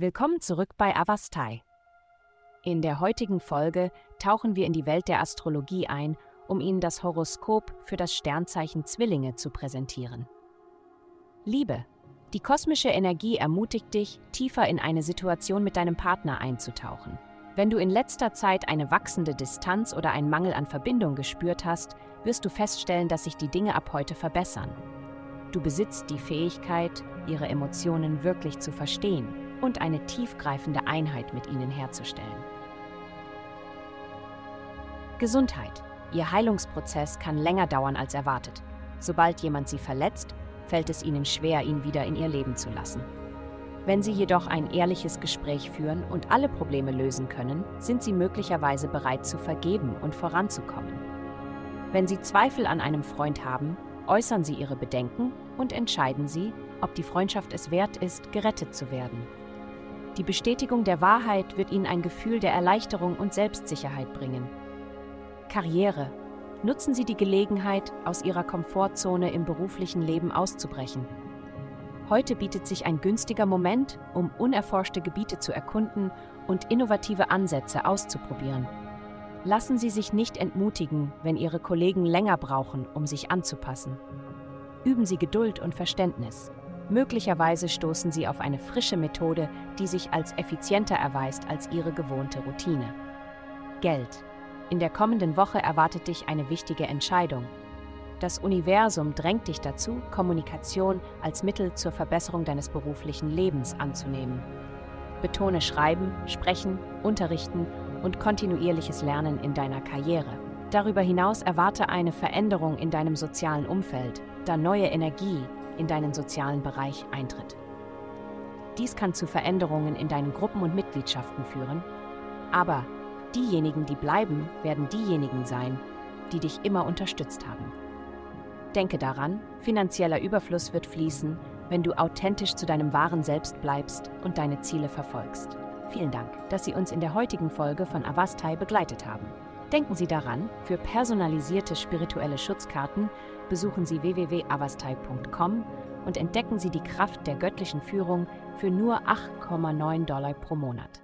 Willkommen zurück bei Avastai. In der heutigen Folge tauchen wir in die Welt der Astrologie ein, um Ihnen das Horoskop für das Sternzeichen Zwillinge zu präsentieren. Liebe. Die kosmische Energie ermutigt dich, tiefer in eine Situation mit deinem Partner einzutauchen. Wenn du in letzter Zeit eine wachsende Distanz oder einen Mangel an Verbindung gespürt hast, wirst du feststellen, dass sich die Dinge ab heute verbessern. Du besitzt die Fähigkeit, ihre Emotionen wirklich zu verstehen und eine tiefgreifende Einheit mit ihnen herzustellen. Gesundheit. Ihr Heilungsprozess kann länger dauern als erwartet. Sobald jemand sie verletzt, fällt es ihnen schwer, ihn wieder in ihr Leben zu lassen. Wenn sie jedoch ein ehrliches Gespräch führen und alle Probleme lösen können, sind sie möglicherweise bereit zu vergeben und voranzukommen. Wenn sie Zweifel an einem Freund haben, äußern sie ihre Bedenken und entscheiden sie, ob die Freundschaft es wert ist, gerettet zu werden. Die Bestätigung der Wahrheit wird ihnen ein Gefühl der Erleichterung und Selbstsicherheit bringen. Karriere. Nutzen Sie die Gelegenheit, aus Ihrer Komfortzone im beruflichen Leben auszubrechen. Heute bietet sich ein günstiger Moment, um unerforschte Gebiete zu erkunden und innovative Ansätze auszuprobieren. Lassen Sie sich nicht entmutigen, wenn Ihre Kollegen länger brauchen, um sich anzupassen. Üben Sie Geduld und Verständnis. Möglicherweise stoßen Sie auf eine frische Methode, die sich als effizienter erweist als Ihre gewohnte Routine. Geld. In der kommenden Woche erwartet dich eine wichtige Entscheidung. Das Universum drängt dich dazu, Kommunikation als Mittel zur Verbesserung deines beruflichen Lebens anzunehmen. Betone Schreiben, Sprechen, Unterrichten und kontinuierliches Lernen in deiner Karriere. Darüber hinaus erwarte eine Veränderung in deinem sozialen Umfeld, da neue Energie in deinen sozialen Bereich eintritt. Dies kann zu Veränderungen in deinen Gruppen und Mitgliedschaften führen, aber diejenigen, die bleiben, werden diejenigen sein, die dich immer unterstützt haben. Denke daran, finanzieller Überfluss wird fließen, wenn du authentisch zu deinem wahren Selbst bleibst und deine Ziele verfolgst. Vielen Dank, dass Sie uns in der heutigen Folge von Avastai begleitet haben. Denken Sie daran, für personalisierte spirituelle Schutzkarten besuchen Sie www.avastai.com und entdecken Sie die Kraft der göttlichen Führung für nur 8,9 Dollar pro Monat.